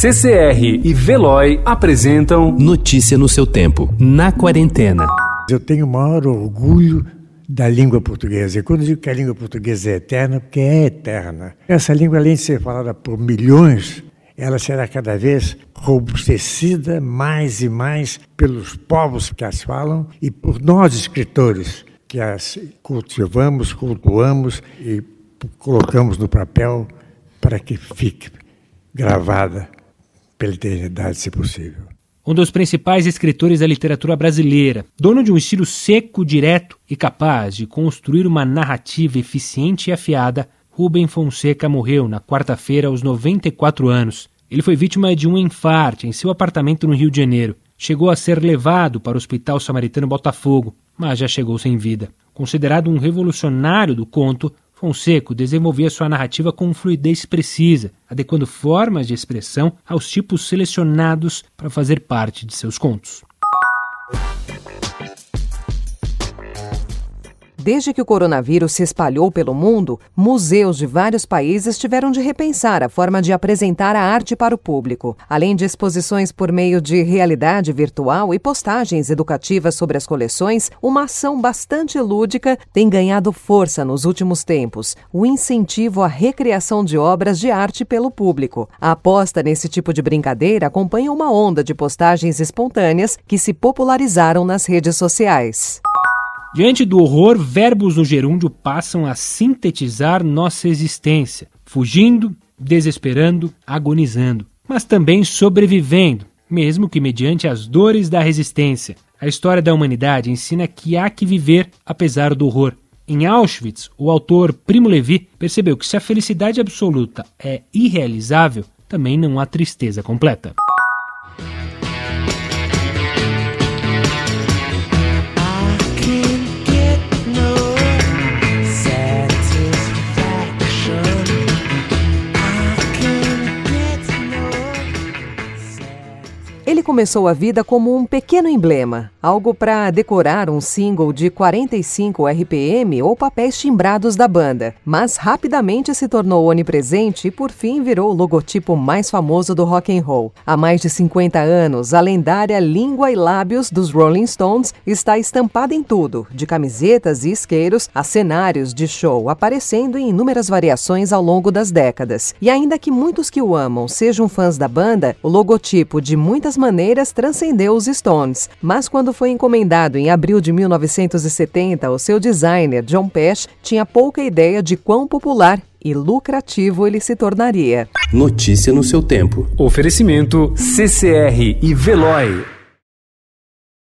CCR e Veloy apresentam Notícia no seu tempo, na quarentena. Eu tenho o maior orgulho da língua portuguesa. E quando digo que a língua portuguesa é eterna, porque é eterna. Essa língua, além de ser falada por milhões, ela será cada vez robustecida mais e mais pelos povos que as falam e por nós, escritores, que as cultivamos, cultuamos e colocamos no papel para que fique gravada pela eternidade, se possível. Um dos principais escritores da literatura brasileira, dono de um estilo seco, direto e capaz de construir uma narrativa eficiente e afiada, Rubem Fonseca morreu na quarta-feira aos 94 anos. Ele foi vítima de um infarte em seu apartamento no Rio de Janeiro. Chegou a ser levado para o Hospital Samaritano Botafogo, mas já chegou sem vida. Considerado um revolucionário do conto, Fonseca desenvolvia sua narrativa com fluidez precisa, adequando formas de expressão aos tipos selecionados para fazer parte de seus contos. Desde que o coronavírus se espalhou pelo mundo, museus de vários países tiveram de repensar a forma de apresentar a arte para o público. Além de exposições por meio de realidade virtual e postagens educativas sobre as coleções, uma ação bastante lúdica tem ganhado força nos últimos tempos: o incentivo à recriação de obras de arte pelo público. A aposta nesse tipo de brincadeira acompanha uma onda de postagens espontâneas que se popularizaram nas redes sociais. Diante do horror, verbos no gerúndio passam a sintetizar nossa existência, fugindo, desesperando, agonizando, mas também sobrevivendo, mesmo que mediante as dores da resistência. A história da humanidade ensina que há que viver apesar do horror. Em Auschwitz, o autor Primo Levi percebeu que se a felicidade absoluta é irrealizável, também não há tristeza completa. Começou a vida como um pequeno emblema, algo para decorar um single de 45 RPM ou papéis timbrados da banda, mas rapidamente se tornou onipresente e por fim virou o logotipo mais famoso do rock and roll. Há mais de 50 anos, a lendária língua e lábios dos Rolling Stones está estampada em tudo, de camisetas e isqueiros a cenários de show, aparecendo em inúmeras variações ao longo das décadas. E ainda que muitos que o amam sejam fãs da banda, o logotipo de muitas maneiras transcendeu os Stones, mas quando foi encomendado em abril de 1970, o seu designer, John Pesh, tinha pouca ideia de quão popular e lucrativo ele se tornaria. Notícia no seu tempo. Oferecimento CCR e Veloy.